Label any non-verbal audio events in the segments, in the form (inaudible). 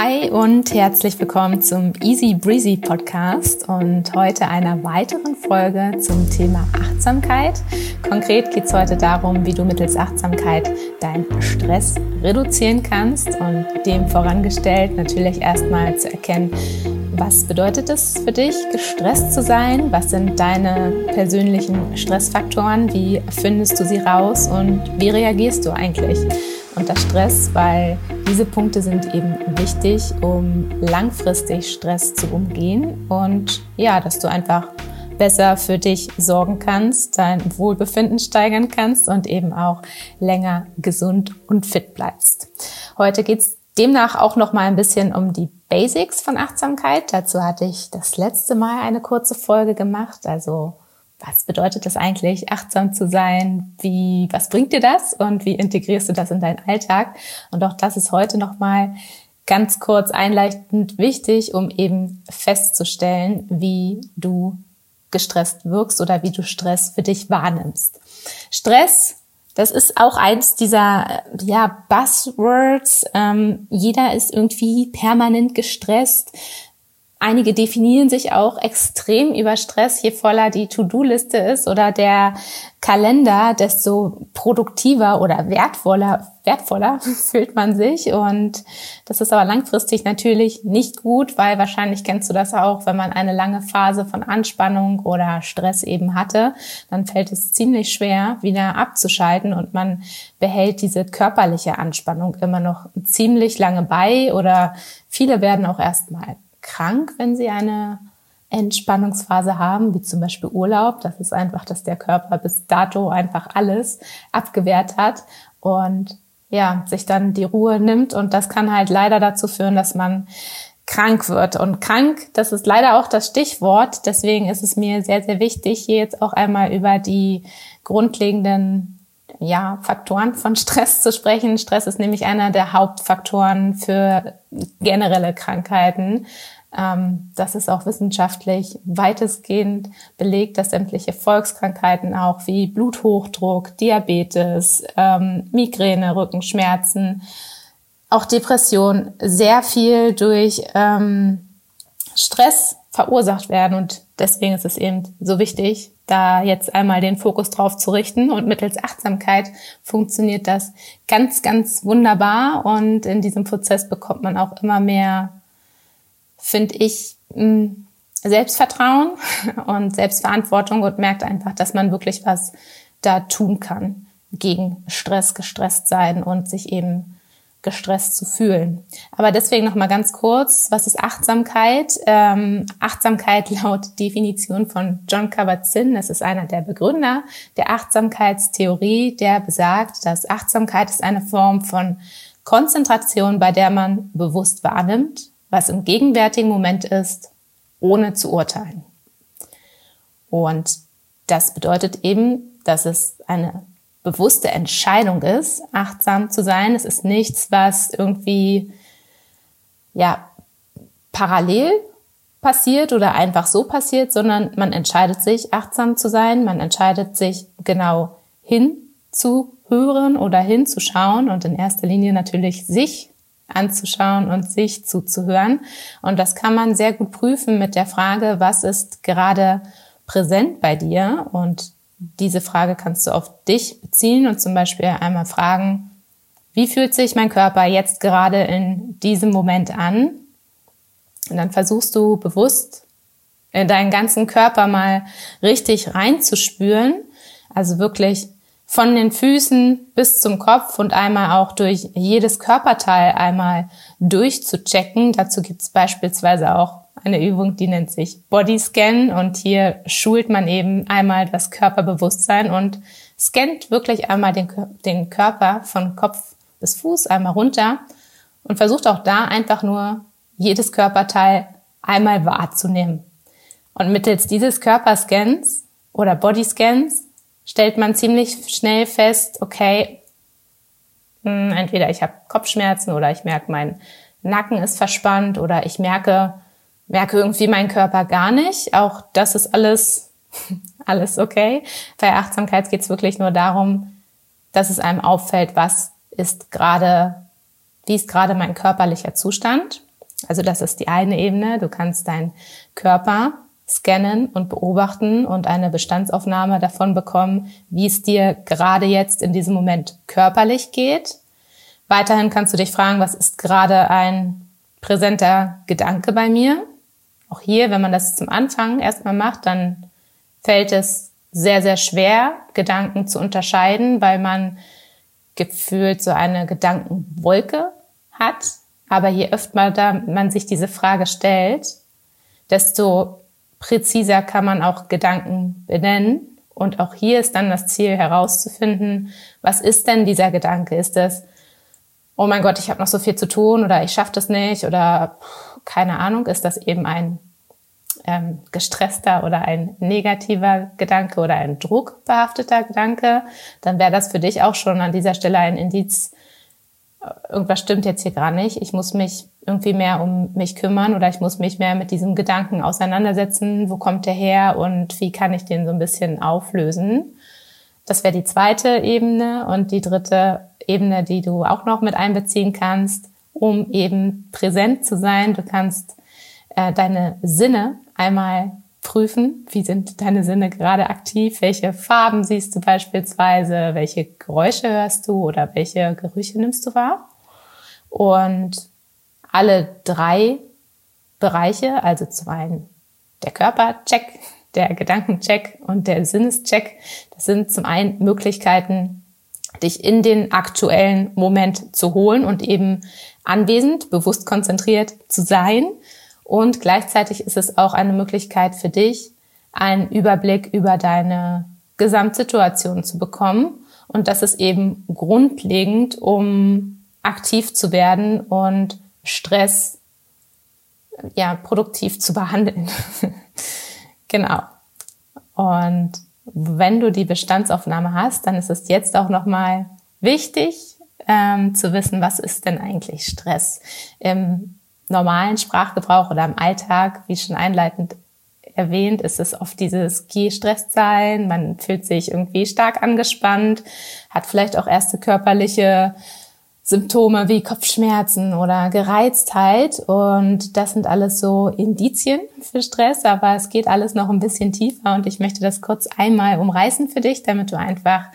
Hi und herzlich willkommen zum Easy Breezy Podcast und heute einer weiteren Folge zum Thema Achtsamkeit. Konkret geht es heute darum, wie du mittels Achtsamkeit deinen Stress reduzieren kannst und dem vorangestellt natürlich erstmal zu erkennen, was bedeutet es für dich, gestresst zu sein? Was sind deine persönlichen Stressfaktoren? Wie findest du sie raus und wie reagierst du eigentlich unter Stress? Weil diese Punkte sind eben wichtig, um langfristig Stress zu umgehen und ja, dass du einfach besser für dich sorgen kannst, dein Wohlbefinden steigern kannst und eben auch länger gesund und fit bleibst. Heute geht's demnach auch noch mal ein bisschen um die Basics von Achtsamkeit. Dazu hatte ich das letzte Mal eine kurze Folge gemacht. Also was bedeutet das eigentlich, achtsam zu sein? Wie, was bringt dir das? Und wie integrierst du das in deinen Alltag? Und auch das ist heute noch mal ganz kurz einleitend wichtig, um eben festzustellen, wie du gestresst wirkst oder wie du Stress für dich wahrnimmst. Stress das ist auch eins dieser ja, Buzzwords. Ähm, jeder ist irgendwie permanent gestresst. Einige definieren sich auch extrem über Stress. Je voller die To-Do-Liste ist oder der Kalender, desto produktiver oder wertvoller, wertvoller (laughs) fühlt man sich. Und das ist aber langfristig natürlich nicht gut, weil wahrscheinlich kennst du das auch, wenn man eine lange Phase von Anspannung oder Stress eben hatte, dann fällt es ziemlich schwer, wieder abzuschalten und man behält diese körperliche Anspannung immer noch ziemlich lange bei oder viele werden auch erstmal krank, wenn sie eine Entspannungsphase haben, wie zum Beispiel Urlaub. Das ist einfach, dass der Körper bis dato einfach alles abgewehrt hat und ja, sich dann die Ruhe nimmt. Und das kann halt leider dazu führen, dass man krank wird. Und krank, das ist leider auch das Stichwort. Deswegen ist es mir sehr, sehr wichtig, hier jetzt auch einmal über die grundlegenden ja, Faktoren von Stress zu sprechen. Stress ist nämlich einer der Hauptfaktoren für generelle Krankheiten. Ähm, das ist auch wissenschaftlich weitestgehend belegt, dass sämtliche Volkskrankheiten auch wie Bluthochdruck, Diabetes, ähm, Migräne, Rückenschmerzen, auch Depression sehr viel durch ähm, Stress verursacht werden. Und deswegen ist es eben so wichtig, da jetzt einmal den Fokus drauf zu richten. Und mittels Achtsamkeit funktioniert das ganz, ganz wunderbar. Und in diesem Prozess bekommt man auch immer mehr finde ich, Selbstvertrauen (laughs) und Selbstverantwortung und merkt einfach, dass man wirklich was da tun kann gegen Stress, gestresst sein und sich eben gestresst zu fühlen. Aber deswegen noch mal ganz kurz, was ist Achtsamkeit? Ähm, Achtsamkeit (laughs) laut Definition von John Kabat-Zinn, das ist einer der Begründer der Achtsamkeitstheorie, der besagt, dass Achtsamkeit ist eine Form von Konzentration, bei der man bewusst wahrnimmt, was im gegenwärtigen Moment ist, ohne zu urteilen. Und das bedeutet eben, dass es eine bewusste Entscheidung ist, achtsam zu sein. Es ist nichts, was irgendwie, ja, parallel passiert oder einfach so passiert, sondern man entscheidet sich, achtsam zu sein. Man entscheidet sich genau hinzuhören oder hinzuschauen und in erster Linie natürlich sich anzuschauen und sich zuzuhören. Und das kann man sehr gut prüfen mit der Frage, was ist gerade präsent bei dir? Und diese Frage kannst du auf dich beziehen und zum Beispiel einmal fragen, wie fühlt sich mein Körper jetzt gerade in diesem Moment an? Und dann versuchst du bewusst in deinen ganzen Körper mal richtig reinzuspüren. Also wirklich von den Füßen bis zum Kopf und einmal auch durch jedes Körperteil einmal durchzuchecken. Dazu gibt es beispielsweise auch eine Übung, die nennt sich Bodyscan und hier schult man eben einmal das Körperbewusstsein und scannt wirklich einmal den, den Körper von Kopf bis Fuß einmal runter und versucht auch da einfach nur jedes Körperteil einmal wahrzunehmen. Und mittels dieses Körperscans oder Bodyscans stellt man ziemlich schnell fest, okay, hm, entweder ich habe Kopfschmerzen oder ich merke, mein Nacken ist verspannt oder ich merke, merke irgendwie meinen Körper gar nicht. Auch das ist alles, (laughs) alles okay. Bei Achtsamkeit geht es wirklich nur darum, dass es einem auffällt, was ist gerade, wie ist gerade mein körperlicher Zustand. Also das ist die eine Ebene. Du kannst deinen Körper scannen und beobachten und eine Bestandsaufnahme davon bekommen, wie es dir gerade jetzt in diesem Moment körperlich geht. Weiterhin kannst du dich fragen, was ist gerade ein präsenter Gedanke bei mir? Auch hier, wenn man das zum Anfang erstmal macht, dann fällt es sehr, sehr schwer, Gedanken zu unterscheiden, weil man gefühlt so eine Gedankenwolke hat. Aber je öfter man sich diese Frage stellt, desto präziser kann man auch Gedanken benennen. Und auch hier ist dann das Ziel herauszufinden, was ist denn dieser Gedanke? Ist das, oh mein Gott, ich habe noch so viel zu tun oder ich schaffe das nicht oder keine Ahnung, ist das eben ein ähm, gestresster oder ein negativer Gedanke oder ein druckbehafteter Gedanke, dann wäre das für dich auch schon an dieser Stelle ein Indiz, irgendwas stimmt jetzt hier gar nicht. Ich muss mich irgendwie mehr um mich kümmern oder ich muss mich mehr mit diesem Gedanken auseinandersetzen. Wo kommt der her und wie kann ich den so ein bisschen auflösen? Das wäre die zweite Ebene und die dritte Ebene, die du auch noch mit einbeziehen kannst, um eben präsent zu sein. Du kannst äh, deine Sinne einmal prüfen, wie sind deine Sinne gerade aktiv, welche Farben siehst du beispielsweise, welche Geräusche hörst du oder welche Gerüche nimmst du wahr. Und alle drei Bereiche, also zum einen der Körpercheck, der Gedankencheck und der Sinnescheck, das sind zum einen Möglichkeiten, dich in den aktuellen Moment zu holen und eben anwesend, bewusst konzentriert zu sein und gleichzeitig ist es auch eine Möglichkeit für dich, einen Überblick über deine Gesamtsituation zu bekommen. Und das ist eben grundlegend, um aktiv zu werden und Stress ja produktiv zu behandeln. (laughs) genau. Und wenn du die Bestandsaufnahme hast, dann ist es jetzt auch nochmal wichtig ähm, zu wissen, was ist denn eigentlich Stress? Im normalen Sprachgebrauch oder im Alltag, wie schon einleitend erwähnt, ist es oft dieses gestresst sein, man fühlt sich irgendwie stark angespannt, hat vielleicht auch erste körperliche Symptome wie Kopfschmerzen oder Gereiztheit. Und das sind alles so Indizien für Stress, aber es geht alles noch ein bisschen tiefer. Und ich möchte das kurz einmal umreißen für dich, damit du einfach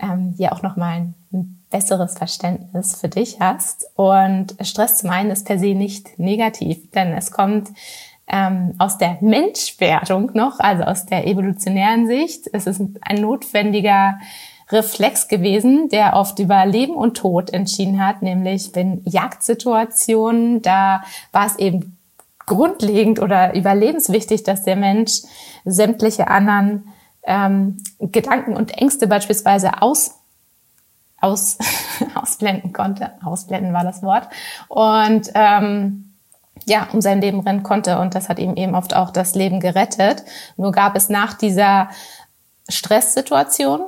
ähm, ja auch nochmal ein besseres Verständnis für dich hast. Und Stress zum einen ist per se nicht negativ, denn es kommt ähm, aus der Menschwerdung noch, also aus der evolutionären Sicht. Es ist ein notwendiger Reflex gewesen, der oft über Leben und Tod entschieden hat, nämlich wenn Jagdsituationen, da war es eben grundlegend oder überlebenswichtig, dass der Mensch sämtliche anderen ähm, Gedanken und Ängste beispielsweise aus aus, (laughs) ausblenden konnte. Ausblenden war das Wort. Und ähm, ja, um sein Leben rennen konnte. Und das hat ihm eben oft auch das Leben gerettet. Nur gab es nach dieser Stresssituation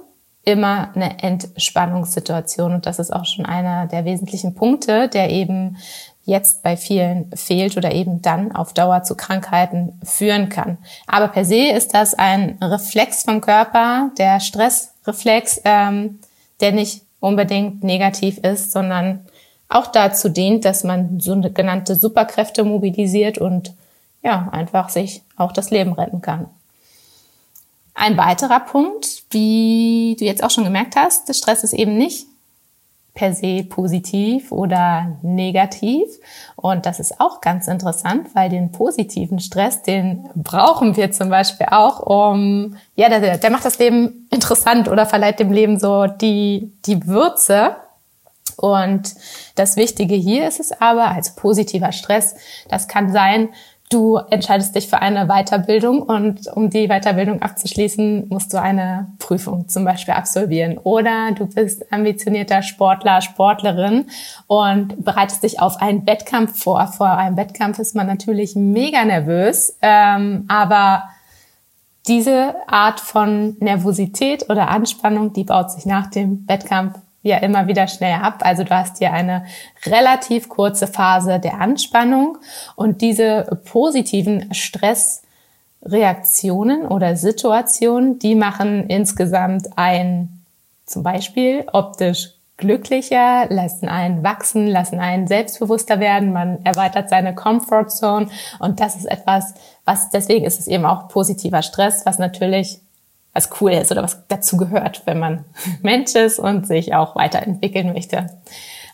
immer eine Entspannungssituation. Und das ist auch schon einer der wesentlichen Punkte, der eben jetzt bei vielen fehlt oder eben dann auf Dauer zu Krankheiten führen kann. Aber per se ist das ein Reflex vom Körper, der Stressreflex, ähm, der nicht unbedingt negativ ist, sondern auch dazu dient, dass man sogenannte Superkräfte mobilisiert und ja, einfach sich auch das Leben retten kann. Ein weiterer Punkt, wie du jetzt auch schon gemerkt hast, der Stress ist eben nicht per se positiv oder negativ. Und das ist auch ganz interessant, weil den positiven Stress, den brauchen wir zum Beispiel auch, um, ja, der, der macht das Leben interessant oder verleiht dem Leben so die, die Würze. Und das Wichtige hier ist es aber, also positiver Stress, das kann sein, du entscheidest dich für eine Weiterbildung und um die Weiterbildung abzuschließen, musst du eine Prüfung zum Beispiel absolvieren. Oder du bist ambitionierter Sportler, Sportlerin und bereitest dich auf einen Wettkampf vor. Vor einem Wettkampf ist man natürlich mega nervös, ähm, aber diese Art von Nervosität oder Anspannung, die baut sich nach dem Wettkampf ja immer wieder schnell ab. Also du hast hier eine relativ kurze Phase der Anspannung und diese positiven Stressreaktionen oder Situationen, die machen insgesamt ein zum Beispiel optisch glücklicher, lassen einen wachsen, lassen einen selbstbewusster werden, man erweitert seine Comfort Zone und das ist etwas, was deswegen ist es eben auch positiver Stress, was natürlich was cool ist oder was dazu gehört, wenn man (laughs) Mensch ist und sich auch weiterentwickeln möchte.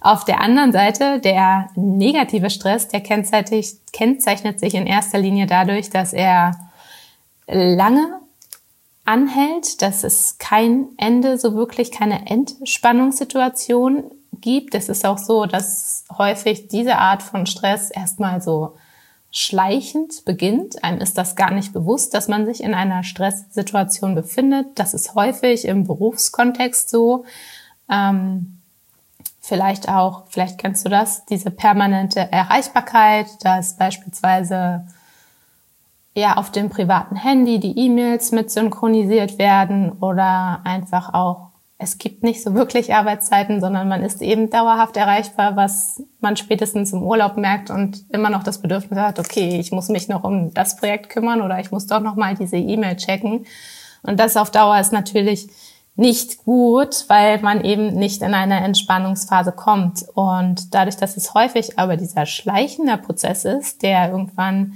Auf der anderen Seite, der negative Stress, der kennzeichnet sich in erster Linie dadurch, dass er lange anhält, dass es kein Ende, so wirklich keine Entspannungssituation gibt. Es ist auch so, dass häufig diese Art von Stress erstmal so schleichend beginnt. Einem ist das gar nicht bewusst, dass man sich in einer Stresssituation befindet. Das ist häufig im Berufskontext so. Ähm, vielleicht auch, vielleicht kennst du das, diese permanente Erreichbarkeit, dass beispielsweise ja auf dem privaten Handy die E-Mails mit synchronisiert werden oder einfach auch es gibt nicht so wirklich Arbeitszeiten, sondern man ist eben dauerhaft erreichbar, was man spätestens im Urlaub merkt und immer noch das Bedürfnis hat, okay, ich muss mich noch um das Projekt kümmern oder ich muss doch noch mal diese E-Mail checken. Und das auf Dauer ist natürlich nicht gut, weil man eben nicht in eine Entspannungsphase kommt. Und dadurch, dass es häufig aber dieser schleichende Prozess ist, der irgendwann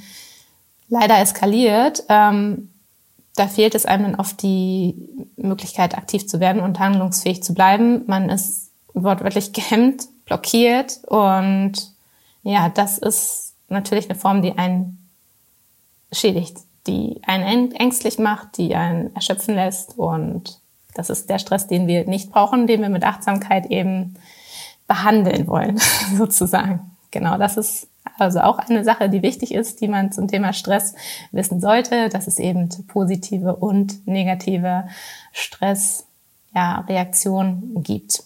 leider eskaliert, ähm, da fehlt es einem dann oft die Möglichkeit, aktiv zu werden und handlungsfähig zu bleiben. Man ist wortwörtlich (laughs) gehemmt, blockiert und ja, das ist natürlich eine Form, die einen schädigt, die einen ängstlich macht, die einen erschöpfen lässt und das ist der Stress, den wir nicht brauchen, den wir mit Achtsamkeit eben behandeln wollen, (laughs) sozusagen. Genau, das ist also auch eine Sache, die wichtig ist, die man zum Thema Stress wissen sollte, dass es eben positive und negative Stressreaktionen ja, gibt.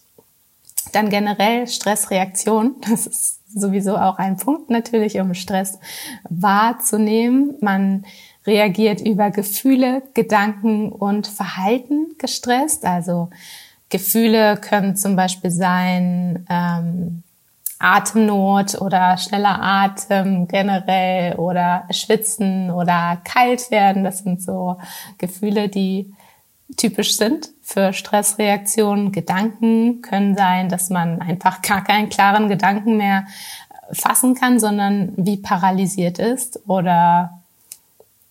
Dann generell Stressreaktion, (laughs) das ist sowieso auch ein Punkt natürlich, um Stress wahrzunehmen. Man reagiert über Gefühle, Gedanken und Verhalten gestresst. Also Gefühle können zum Beispiel sein, ähm, Atemnot oder schneller Atem generell oder schwitzen oder kalt werden. Das sind so Gefühle, die typisch sind für Stressreaktionen. Gedanken können sein, dass man einfach (laughs) gar keinen klaren Gedanken mehr fassen kann, sondern wie paralysiert ist oder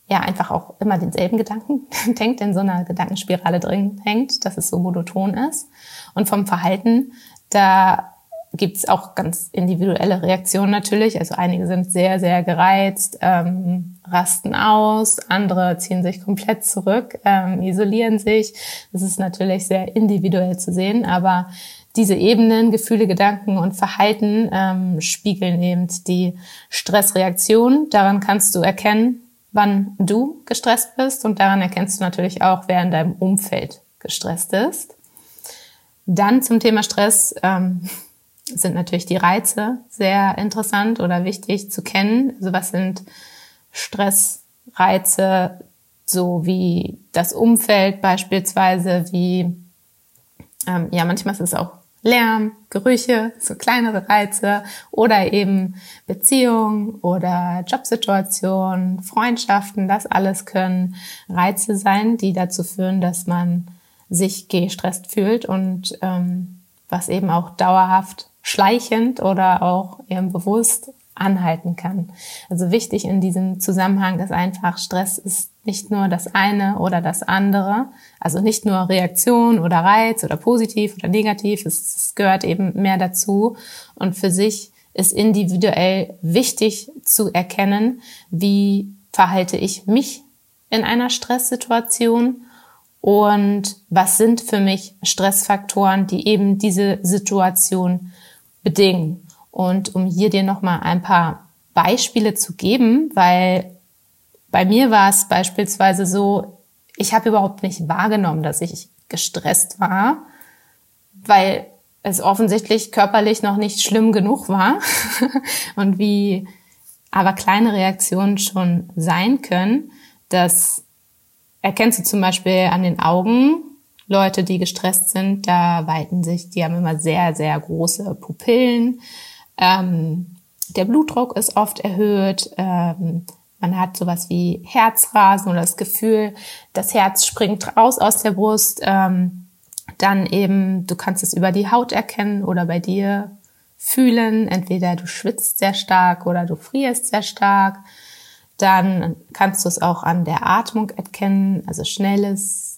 ja einfach auch immer denselben Gedanken (laughs) denkt, in so einer Gedankenspirale drin hängt, dass es so monoton ist. Und vom Verhalten, da gibt es auch ganz individuelle Reaktionen natürlich. Also einige sind sehr, sehr gereizt, ähm, rasten aus, andere ziehen sich komplett zurück, ähm, isolieren sich. Das ist natürlich sehr individuell zu sehen, aber diese Ebenen, Gefühle, Gedanken und Verhalten ähm, spiegeln eben die Stressreaktion. Daran kannst du erkennen, wann du gestresst bist und daran erkennst du natürlich auch, wer in deinem Umfeld gestresst ist. Dann zum Thema Stress. Ähm, sind natürlich die Reize sehr interessant oder wichtig zu kennen. Also was sind Stressreize, so wie das Umfeld beispielsweise, wie ähm, ja manchmal ist es auch Lärm, Gerüche, so kleinere Reize oder eben Beziehungen oder Jobsituationen, Freundschaften, das alles können Reize sein, die dazu führen, dass man sich gestresst fühlt und ähm, was eben auch dauerhaft schleichend oder auch eben bewusst anhalten kann. Also wichtig in diesem Zusammenhang ist einfach, Stress ist nicht nur das eine oder das andere, also nicht nur Reaktion oder Reiz oder positiv oder negativ, es, es gehört eben mehr dazu und für sich ist individuell wichtig zu erkennen, wie verhalte ich mich in einer Stresssituation und was sind für mich Stressfaktoren, die eben diese Situation bedingen. Und um hier dir nochmal ein paar Beispiele zu geben, weil bei mir war es beispielsweise so, ich habe überhaupt nicht wahrgenommen, dass ich gestresst war, weil es offensichtlich körperlich noch nicht schlimm genug war (laughs) und wie aber kleine Reaktionen schon sein können, das erkennst du zum Beispiel an den Augen, Leute, die gestresst sind, da weiten sich, die haben immer sehr, sehr große Pupillen. Ähm, der Blutdruck ist oft erhöht. Ähm, man hat sowas wie Herzrasen oder das Gefühl, das Herz springt raus aus der Brust. Ähm, Dann eben, du kannst es über die Haut erkennen oder bei dir fühlen. Entweder du schwitzt sehr stark oder du frierst sehr stark. Dann kannst du es auch an der Atmung erkennen, also schnelles,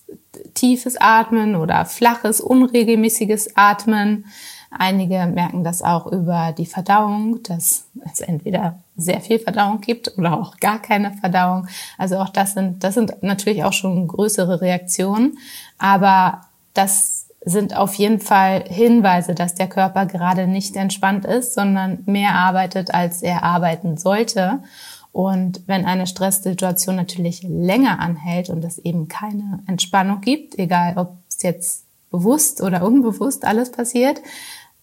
tiefes Atmen oder flaches, unregelmäßiges Atmen. Einige merken das auch über die Verdauung, dass es entweder sehr viel Verdauung gibt oder auch gar keine Verdauung. Also auch das sind, das sind natürlich auch schon größere Reaktionen. Aber das sind auf jeden Fall Hinweise, dass der Körper gerade nicht entspannt ist, sondern mehr arbeitet, als er arbeiten sollte. Und wenn eine Stresssituation natürlich länger anhält und es eben keine Entspannung gibt, egal ob es jetzt bewusst oder unbewusst alles passiert,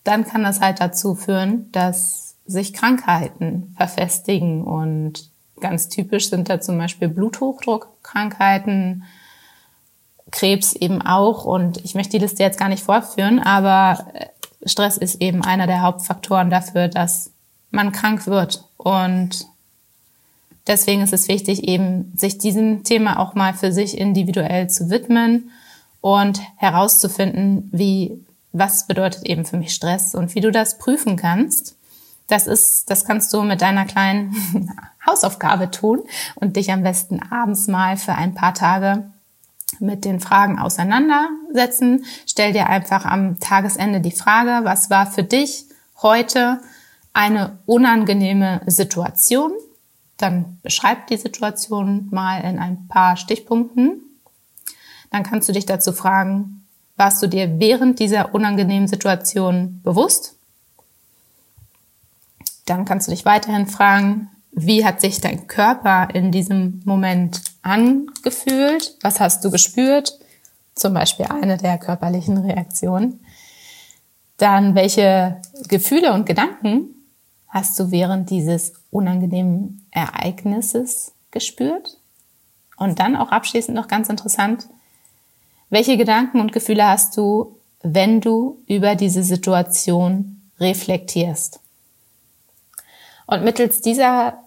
dann kann das halt dazu führen, dass sich Krankheiten verfestigen. Und ganz typisch sind da zum Beispiel Bluthochdruckkrankheiten, Krebs eben auch. Und ich möchte die Liste jetzt gar nicht vorführen, aber äh, Stress ist eben einer der Hauptfaktoren dafür, dass man krank wird. Und deswegen ist es wichtig, eben sich diesem Thema auch mal für sich individuell zu widmen und herauszufinden, wie was bedeutet eben für mich Stress und wie du das prüfen kannst. Das ist, das kannst du mit deiner kleinen (laughs) Hausaufgabe tun und dich am besten abends mal für ein paar Tage mit den Fragen auseinandersetzen. Stell dir einfach am Tagesende die Frage, was war für dich heute eine unangenehme Situation? Dann beschreib die Situation mal in ein paar Stichpunkten. Dann kannst du dich dazu fragen, warst du dir während dieser unangenehmen Situation bewusst? Dann kannst du dich weiterhin fragen, wie hat sich dein Körper in diesem Moment angefühlt? Was hast du gespürt? Zum Beispiel eine der körperlichen Reaktionen. Dann, welche Gefühle und Gedanken hast du während dieses unangenehmen Ereignisses gespürt? Und dann auch abschließend noch ganz interessant, welche Gedanken und Gefühle hast du, wenn du über diese Situation reflektierst? Und mittels dieser,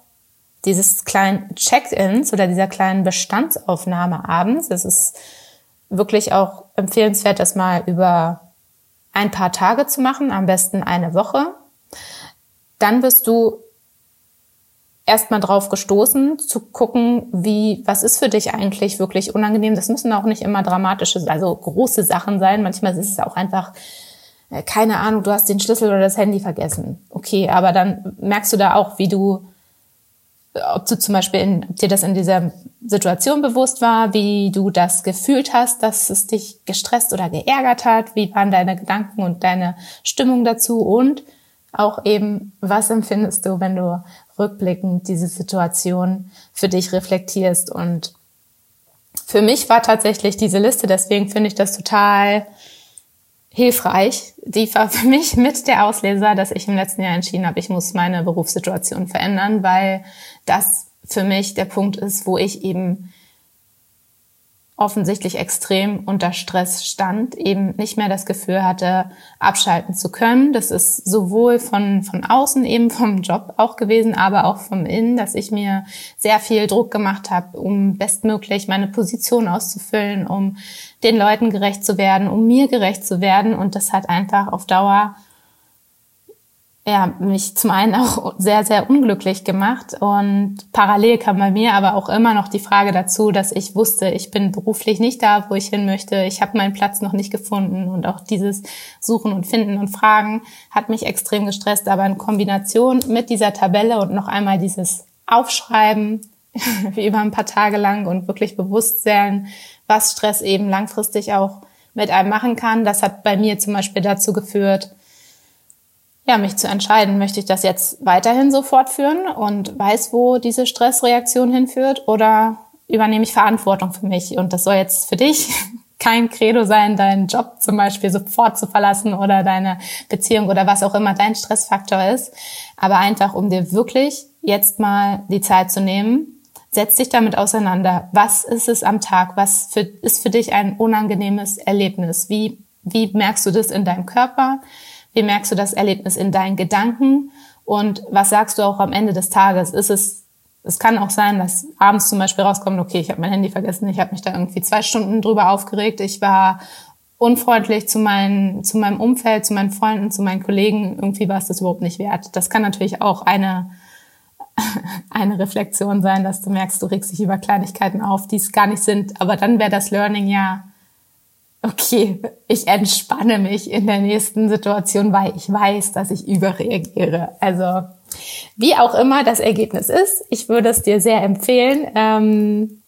dieses kleinen Check-ins oder dieser kleinen Bestandsaufnahme abends, es ist wirklich auch empfehlenswert, das mal über ein paar Tage zu machen, am besten eine Woche. Dann wirst du erstmal drauf gestoßen, zu gucken, wie, was ist für dich eigentlich wirklich unangenehm. Das müssen auch nicht immer dramatische, also große Sachen sein. Manchmal ist es auch einfach, äh, keine Ahnung, du hast den Schlüssel oder das Handy vergessen. Okay, aber dann merkst du da auch, wie du, ob du zum Beispiel, in, ob dir das in dieser Situation bewusst war, wie du das gefühlt hast, dass es dich gestresst oder geärgert hat, wie waren deine Gedanken und deine Stimmung dazu und auch eben, was empfindest du, wenn du rückblickend diese Situation für dich reflektierst. Und für mich war tatsächlich diese Liste, deswegen finde ich das total hilfreich. Die war für mich mit der Ausleser, dass ich im letzten Jahr entschieden habe, ich muss meine Berufssituation verändern, weil das für mich der Punkt ist, wo ich eben offensichtlich extrem unter Stress stand, eben nicht mehr das Gefühl hatte, abschalten zu können. Das ist sowohl von, von außen eben vom Job auch gewesen, aber auch vom Innen, dass ich mir sehr viel Druck gemacht habe, um bestmöglich meine Position auszufüllen, um den Leuten gerecht zu werden, um mir gerecht zu werden. Und das hat einfach auf Dauer ja, mich zum einen auch sehr, sehr unglücklich gemacht. Und parallel kam bei mir aber auch immer noch die Frage dazu, dass ich wusste, ich bin beruflich nicht da, wo ich hin möchte. Ich habe meinen Platz noch nicht gefunden. Und auch dieses Suchen und Finden und Fragen hat mich extrem gestresst. Aber in Kombination mit dieser Tabelle und noch einmal dieses Aufschreiben, (laughs) wie über ein paar Tage lang und wirklich bewusst sein, was Stress eben langfristig auch mit einem machen kann. Das hat bei mir zum Beispiel dazu geführt, ja, mich zu entscheiden, möchte ich das jetzt weiterhin so fortführen und weiß, wo diese Stressreaktion hinführt oder übernehme ich Verantwortung für mich und das soll jetzt für dich (laughs) kein Credo sein, deinen Job zum Beispiel sofort zu verlassen oder deine Beziehung oder was auch immer dein Stressfaktor ist, aber einfach, um dir wirklich jetzt mal die Zeit zu nehmen, setz dich damit auseinander. Was ist es am Tag? Was für, ist für dich ein unangenehmes Erlebnis? Wie, wie merkst du das in deinem Körper? Wie merkst du das Erlebnis in deinen Gedanken? Und was sagst du auch am Ende des Tages? Ist es, es kann auch sein, dass abends zum Beispiel rauskommt, okay, ich habe mein Handy vergessen, ich habe mich da irgendwie zwei Stunden drüber aufgeregt, ich war unfreundlich zu, meinen, zu meinem Umfeld, zu meinen Freunden, zu meinen Kollegen, irgendwie war es das überhaupt nicht wert. Das kann natürlich auch eine, (laughs) eine Reflexion sein, dass du merkst, du regst dich über Kleinigkeiten auf, die es gar nicht sind. Aber dann wäre das Learning ja, okay, ich entspanne mich in der nächsten Situation, weil ich weiß, dass ich überreagiere. Also wie auch immer das Ergebnis ist, ich würde es dir sehr empfehlen. Ähm,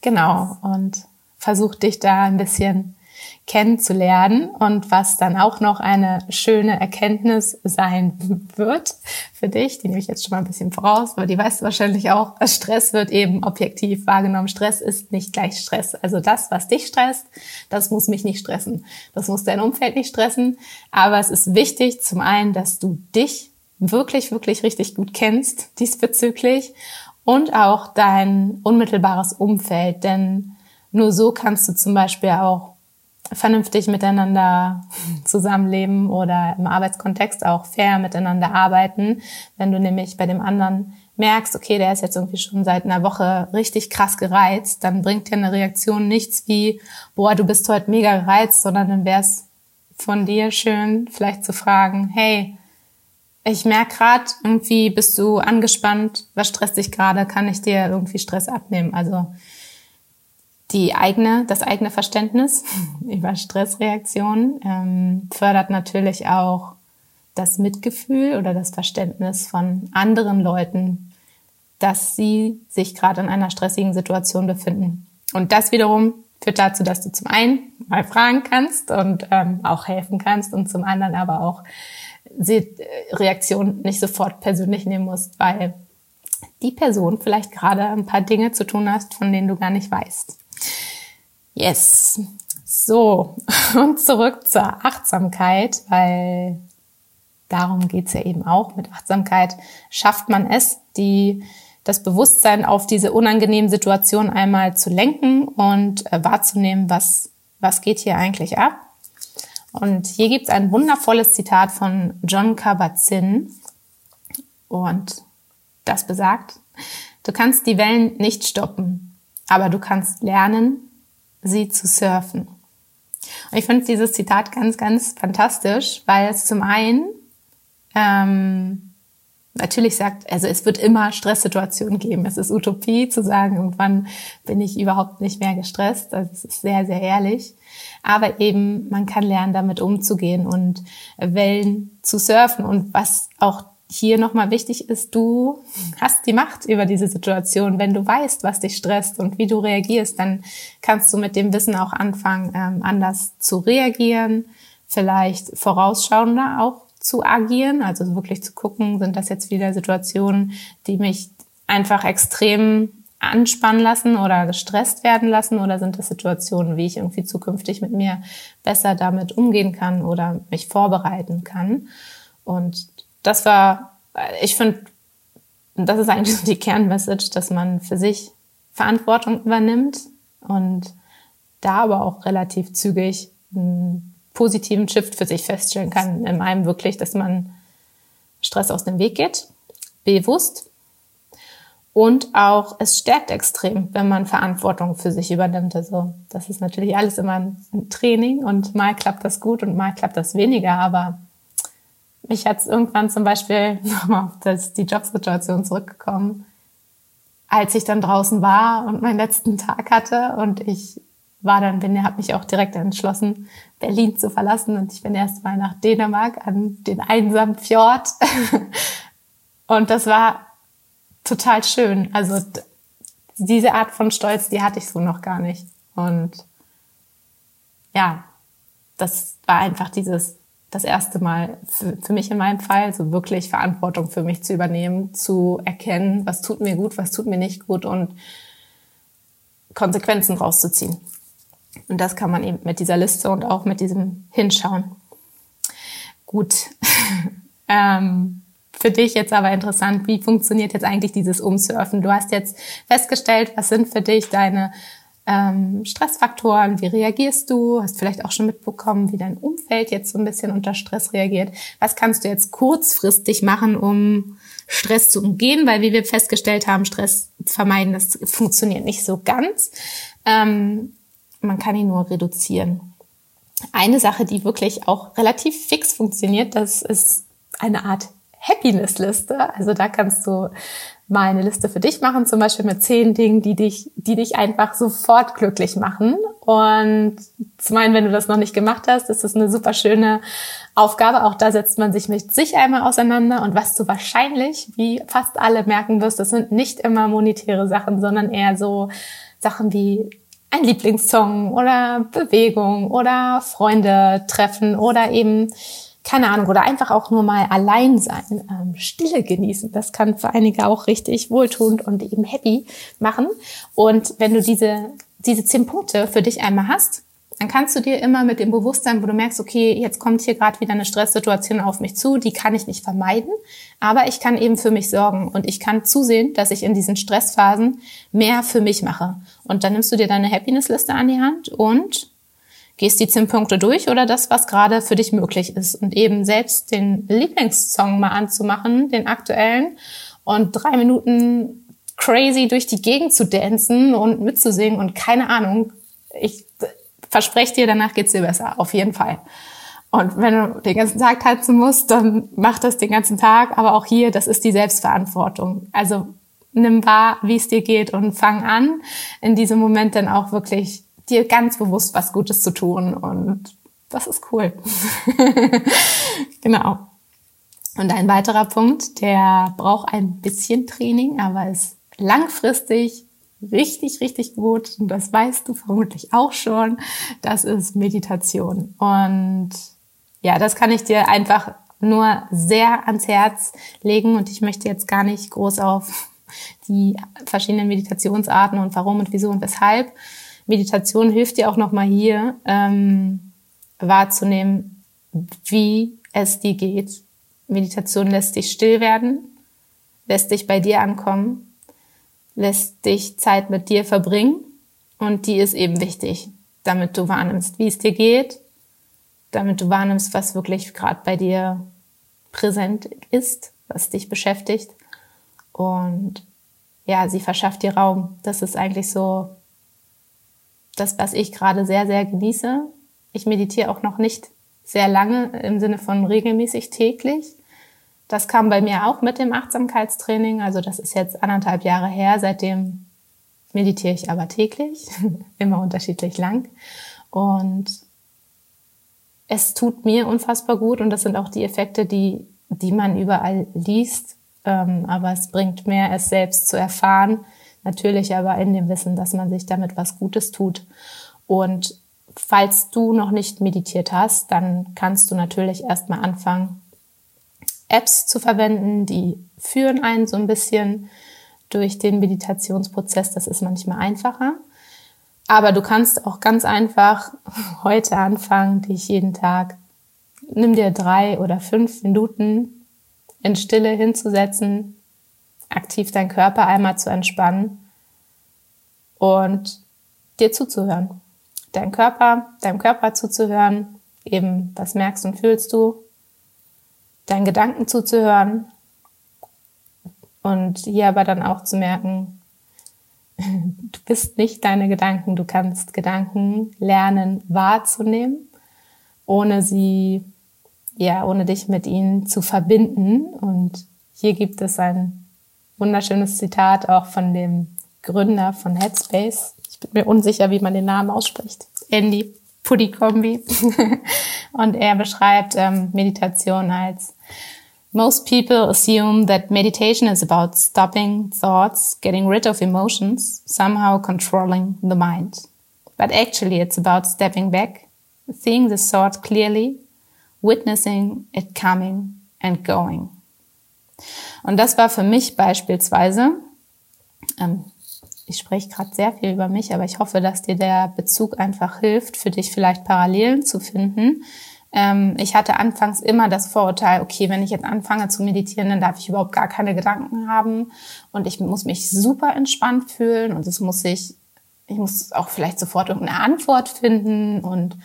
genau, und versuch dich da ein bisschen kennenzulernen und was dann auch noch eine schöne Erkenntnis sein wird für dich, die nehme ich jetzt schon mal ein bisschen voraus, aber die weißt du wahrscheinlich auch, Stress wird eben objektiv wahrgenommen. Stress ist nicht gleich Stress. Also das, was dich stresst, das muss mich nicht stressen. Das muss dein Umfeld nicht stressen. Aber es ist wichtig, zum einen, dass du dich wirklich, wirklich richtig gut kennst diesbezüglich und auch dein unmittelbares Umfeld, denn nur so kannst du zum Beispiel auch vernünftig miteinander (laughs) zusammenleben oder im Arbeitskontext auch fair miteinander arbeiten. Wenn du nämlich bei dem anderen merkst, okay, der ist jetzt irgendwie schon seit einer Woche richtig krass gereizt, dann bringt dir eine Reaktion nichts wie, boah, du bist heute mega gereizt, sondern dann wäre es von dir schön, vielleicht zu fragen, hey, ich merke gerade, irgendwie bist du angespannt, was stresst dich gerade, kann ich dir irgendwie Stress abnehmen? Also die eigene, das eigene Verständnis (laughs) über Stressreaktionen ähm, fördert natürlich auch das Mitgefühl oder das Verständnis von anderen Leuten, dass sie sich gerade in einer stressigen Situation befinden. Und das wiederum führt dazu, dass du zum einen mal fragen kannst und ähm, auch helfen kannst und zum anderen aber auch die Reaktion nicht sofort persönlich nehmen musst, weil die Person vielleicht gerade ein paar Dinge zu tun hast, von denen du gar nicht weißt. Yes. So, (laughs) und zurück zur Achtsamkeit, weil darum geht's ja eben auch. Mit Achtsamkeit schafft man es, die, das Bewusstsein auf diese unangenehmen Situationen einmal zu lenken und äh, wahrzunehmen, was, was geht hier eigentlich ab. Und hier gibt's ein wundervolles Zitat von John Kabat-Zinn. Und das besagt, du kannst die Wellen nicht stoppen, aber du kannst lernen, sie zu surfen. Und ich finde dieses Zitat ganz, ganz fantastisch, weil es zum einen ähm, natürlich sagt, also es wird immer Stresssituationen geben. Es ist Utopie zu sagen, irgendwann bin ich überhaupt nicht mehr gestresst. Also es ist sehr, sehr ehrlich. Aber eben, man kann lernen, damit umzugehen und Wellen zu surfen. Und was auch hier nochmal wichtig ist, du hast die Macht über diese Situation. Wenn du weißt, was dich stresst und wie du reagierst, dann kannst du mit dem Wissen auch anfangen, ähm, anders zu reagieren, vielleicht vorausschauender auch zu agieren, also wirklich zu gucken, sind das jetzt wieder Situationen, die mich einfach extrem anspannen lassen oder gestresst werden lassen oder sind das Situationen, wie ich irgendwie zukünftig mit mir besser damit umgehen kann oder mich vorbereiten kann. Und das war, ich finde, das ist eigentlich so die Kernmessage, dass man für sich Verantwortung übernimmt und da aber auch relativ zügig einen positiven Shift für sich feststellen kann. In einem wirklich, dass man Stress aus dem Weg geht, bewusst. Und auch es stärkt extrem, wenn man Verantwortung für sich übernimmt. Also das ist natürlich alles immer ein Training und mal klappt das gut und mal klappt das weniger, aber mich hat es irgendwann zum Beispiel (laughs) nochmal auf das, die Jobsituation zurückgekommen, als ich dann draußen war und meinen letzten Tag hatte und ich war dann, bin, habe mich auch direkt entschlossen, Berlin zu verlassen und ich bin erst mal nach Dänemark an den einsamen Fjord (laughs) und das war total schön. Also diese Art von Stolz, die hatte ich so noch gar nicht und ja, das war einfach dieses das erste Mal für, für, mich in meinem Fall, so wirklich Verantwortung für mich zu übernehmen, zu erkennen, was tut mir gut, was tut mir nicht gut und Konsequenzen rauszuziehen. Und das kann man eben mit dieser Liste und auch mit diesem Hinschauen. Gut. (laughs) ähm, für dich jetzt aber interessant, wie funktioniert jetzt eigentlich dieses Umsurfen? Du hast jetzt festgestellt, was sind für dich deine ähm, Stressfaktoren, wie reagierst du? Hast vielleicht auch schon mitbekommen, wie dein Umfeld jetzt so ein bisschen unter Stress reagiert. Was kannst du jetzt kurzfristig machen, um Stress zu umgehen? Weil wie wir festgestellt haben, Stress vermeiden, das funktioniert nicht so ganz. Ähm, man kann ihn nur reduzieren. eine Sache, die wirklich auch relativ fix funktioniert, das ist eine Art Happiness-Liste. Also da kannst du mal eine Liste für dich machen, zum Beispiel mit zehn Dingen, die dich, die dich einfach sofort glücklich machen. Und zum einen, wenn du das noch nicht gemacht hast, ist das eine super schöne Aufgabe. Auch da setzt man sich mit sich einmal auseinander. Und was du wahrscheinlich, wie fast alle merken wirst, das sind nicht immer monetäre Sachen, sondern eher so Sachen wie ein Lieblingssong oder Bewegung oder Freunde treffen oder eben keine Ahnung, oder einfach auch nur mal allein sein, ähm, Stille genießen. Das kann für einige auch richtig wohltuend und eben happy machen. Und wenn du diese, diese zehn Punkte für dich einmal hast, dann kannst du dir immer mit dem Bewusstsein, wo du merkst, okay, jetzt kommt hier gerade wieder eine Stresssituation auf mich zu, die kann ich nicht vermeiden, aber ich kann eben für mich sorgen und ich kann zusehen, dass ich in diesen Stressphasen mehr für mich mache. Und dann nimmst du dir deine Happiness-Liste an die Hand und gehst die zehn Punkte durch oder das, was gerade für dich möglich ist. Und eben selbst den Lieblingssong mal anzumachen, den aktuellen, und drei Minuten crazy durch die Gegend zu dancen und mitzusingen und keine Ahnung. Ich verspreche dir, danach geht's dir besser, auf jeden Fall. Und wenn du den ganzen Tag tanzen musst, dann mach das den ganzen Tag. Aber auch hier, das ist die Selbstverantwortung. Also nimm wahr, wie es dir geht und fang an, in diesem Moment dann auch wirklich dir ganz bewusst was Gutes zu tun und das ist cool. (laughs) genau. Und ein weiterer Punkt, der braucht ein bisschen Training, aber ist langfristig richtig, richtig gut. Und das weißt du vermutlich auch schon. Das ist Meditation. Und ja, das kann ich dir einfach nur sehr ans Herz legen. Und ich möchte jetzt gar nicht groß auf die verschiedenen Meditationsarten und warum und wieso und weshalb Meditation hilft dir auch nochmal hier ähm, wahrzunehmen, wie es dir geht. Meditation lässt dich still werden, lässt dich bei dir ankommen, lässt dich Zeit mit dir verbringen und die ist eben wichtig, damit du wahrnimmst, wie es dir geht, damit du wahrnimmst, was wirklich gerade bei dir präsent ist, was dich beschäftigt und ja, sie verschafft dir Raum. Das ist eigentlich so das, was ich gerade sehr, sehr genieße. Ich meditiere auch noch nicht sehr lange im Sinne von regelmäßig täglich. Das kam bei mir auch mit dem Achtsamkeitstraining. Also das ist jetzt anderthalb Jahre her. Seitdem meditiere ich aber täglich, (laughs) immer unterschiedlich lang. Und es tut mir unfassbar gut und das sind auch die Effekte, die, die man überall liest. Ähm, aber es bringt mehr, es selbst zu erfahren, Natürlich aber in dem Wissen, dass man sich damit was Gutes tut. Und falls du noch nicht meditiert hast, dann kannst du natürlich erstmal anfangen, Apps zu verwenden, die führen einen so ein bisschen durch den Meditationsprozess. Das ist manchmal einfacher. Aber du kannst auch ganz einfach (laughs) heute anfangen, dich jeden Tag, nimm dir drei oder fünf Minuten in Stille hinzusetzen, aktiv deinen Körper einmal zu entspannen und dir zuzuhören. Dein Körper, deinem Körper zuzuhören, eben was merkst und fühlst du, deinen Gedanken zuzuhören und hier aber dann auch zu merken, (laughs) du bist nicht deine Gedanken, du kannst Gedanken lernen wahrzunehmen, ohne sie, ja, ohne dich mit ihnen zu verbinden. Und hier gibt es ein wunderschönes Zitat auch von dem Gründer von Headspace. Ich bin mir unsicher, wie man den Namen ausspricht. Andy Pudikombi. (laughs) Und er beschreibt ähm, Meditation als Most people assume that meditation is about stopping thoughts, getting rid of emotions, somehow controlling the mind. But actually it's about stepping back, seeing the thought clearly, witnessing it coming and going. Und das war für mich beispielsweise, ähm, ich spreche gerade sehr viel über mich, aber ich hoffe, dass dir der Bezug einfach hilft, für dich vielleicht Parallelen zu finden. Ähm, ich hatte anfangs immer das Vorurteil, okay, wenn ich jetzt anfange zu meditieren, dann darf ich überhaupt gar keine Gedanken haben und ich muss mich super entspannt fühlen und es muss sich, ich muss auch vielleicht sofort irgendeine Antwort finden und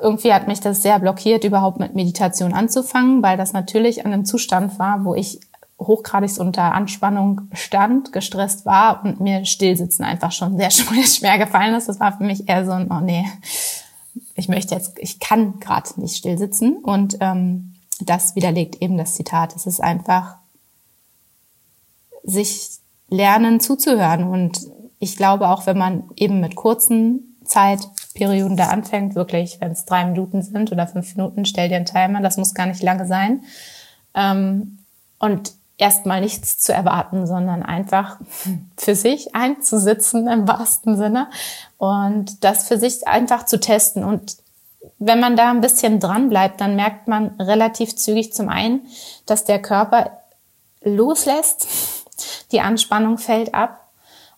irgendwie hat mich das sehr blockiert, überhaupt mit Meditation anzufangen, weil das natürlich an einem Zustand war, wo ich hochgradig unter Anspannung stand, gestresst war und mir Stillsitzen einfach schon sehr (laughs) schwer gefallen ist. Das war für mich eher so ein, oh nee, ich möchte jetzt, ich kann gerade nicht still sitzen. Und ähm, das widerlegt eben das Zitat. Es ist einfach sich lernen zuzuhören. Und ich glaube auch, wenn man eben mit kurzen Zeitperioden da anfängt, wirklich, wenn es drei Minuten sind oder fünf Minuten, stell dir einen Timer, das muss gar nicht lange sein. Ähm, und erstmal nichts zu erwarten, sondern einfach (laughs) für sich einzusitzen im wahrsten Sinne und das für sich einfach zu testen. Und wenn man da ein bisschen dran bleibt, dann merkt man relativ zügig zum einen, dass der Körper loslässt, (laughs) die Anspannung fällt ab.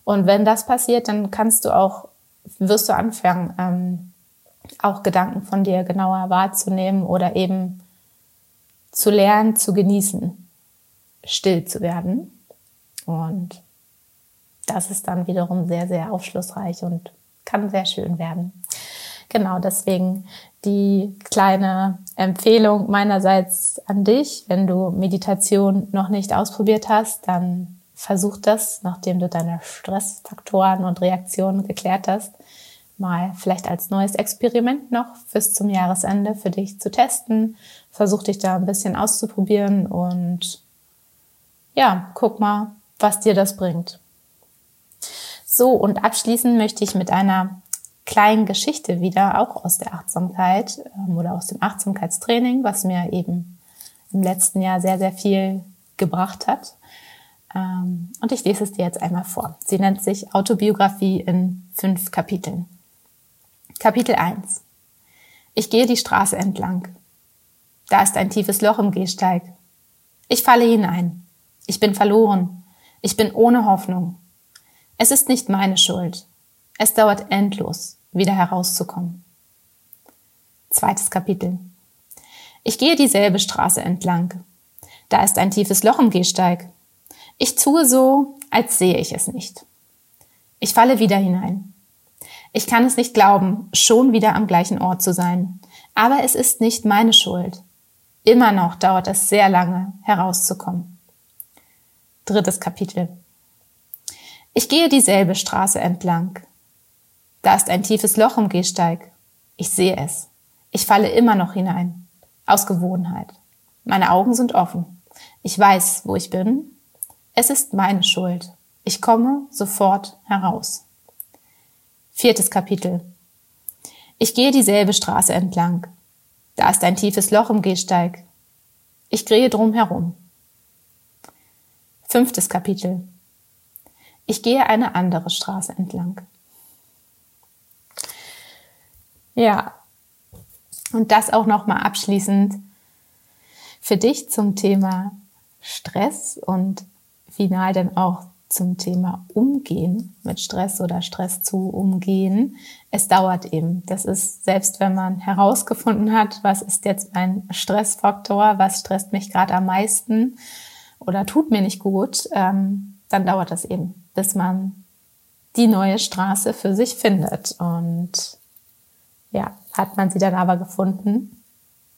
Und wenn das passiert, dann kannst du auch, wirst du anfangen, ähm, auch Gedanken von dir genauer wahrzunehmen oder eben zu lernen, zu genießen still zu werden. Und das ist dann wiederum sehr, sehr aufschlussreich und kann sehr schön werden. Genau, deswegen die kleine Empfehlung meinerseits an dich. Wenn du Meditation noch nicht ausprobiert hast, dann versuch das, nachdem du deine Stressfaktoren und Reaktionen geklärt hast, mal vielleicht als neues Experiment noch bis zum Jahresende für dich zu testen. Versuch dich da ein bisschen auszuprobieren und ja, guck mal, was dir das bringt. So, und abschließen möchte ich mit einer kleinen Geschichte wieder, auch aus der Achtsamkeit ähm, oder aus dem Achtsamkeitstraining, was mir eben im letzten Jahr sehr, sehr viel gebracht hat. Ähm, und ich lese es dir jetzt einmal vor. Sie nennt sich Autobiografie in fünf Kapiteln. Kapitel 1. Ich gehe die Straße entlang. Da ist ein tiefes Loch im Gehsteig. Ich falle hinein. Ich bin verloren. Ich bin ohne Hoffnung. Es ist nicht meine Schuld. Es dauert endlos, wieder herauszukommen. Zweites Kapitel. Ich gehe dieselbe Straße entlang. Da ist ein tiefes Loch im Gehsteig. Ich tue so, als sehe ich es nicht. Ich falle wieder hinein. Ich kann es nicht glauben, schon wieder am gleichen Ort zu sein. Aber es ist nicht meine Schuld. Immer noch dauert es sehr lange, herauszukommen. Drittes Kapitel. Ich gehe dieselbe Straße entlang. Da ist ein tiefes Loch im Gehsteig. Ich sehe es. Ich falle immer noch hinein. Aus Gewohnheit. Meine Augen sind offen. Ich weiß, wo ich bin. Es ist meine Schuld. Ich komme sofort heraus. Viertes Kapitel. Ich gehe dieselbe Straße entlang. Da ist ein tiefes Loch im Gehsteig. Ich drehe drum herum. Fünftes Kapitel. Ich gehe eine andere Straße entlang. Ja, und das auch nochmal abschließend für dich zum Thema Stress und final dann auch zum Thema Umgehen mit Stress oder Stress zu umgehen. Es dauert eben. Das ist, selbst wenn man herausgefunden hat, was ist jetzt mein Stressfaktor, was stresst mich gerade am meisten, oder tut mir nicht gut, ähm, dann dauert das eben, bis man die neue Straße für sich findet. Und ja, hat man sie dann aber gefunden,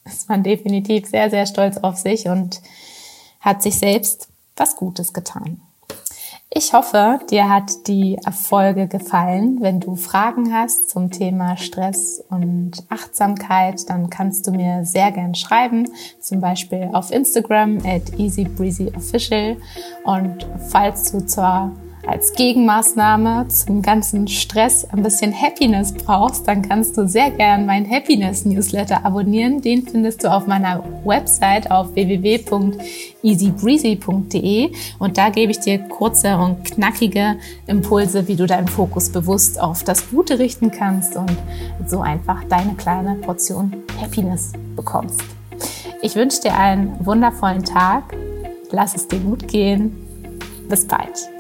ist man definitiv sehr, sehr stolz auf sich und hat sich selbst was Gutes getan. Ich hoffe, dir hat die Folge gefallen. Wenn du Fragen hast zum Thema Stress und Achtsamkeit, dann kannst du mir sehr gern schreiben, zum Beispiel auf Instagram at easybreezyofficial. Und falls du zwar als Gegenmaßnahme zum ganzen Stress ein bisschen Happiness brauchst, dann kannst du sehr gern mein Happiness Newsletter abonnieren. Den findest du auf meiner Website auf www.easybreezy.de und da gebe ich dir kurze und knackige Impulse, wie du deinen Fokus bewusst auf das Gute richten kannst und so einfach deine kleine Portion Happiness bekommst. Ich wünsche dir einen wundervollen Tag. Lass es dir gut gehen. Bis bald.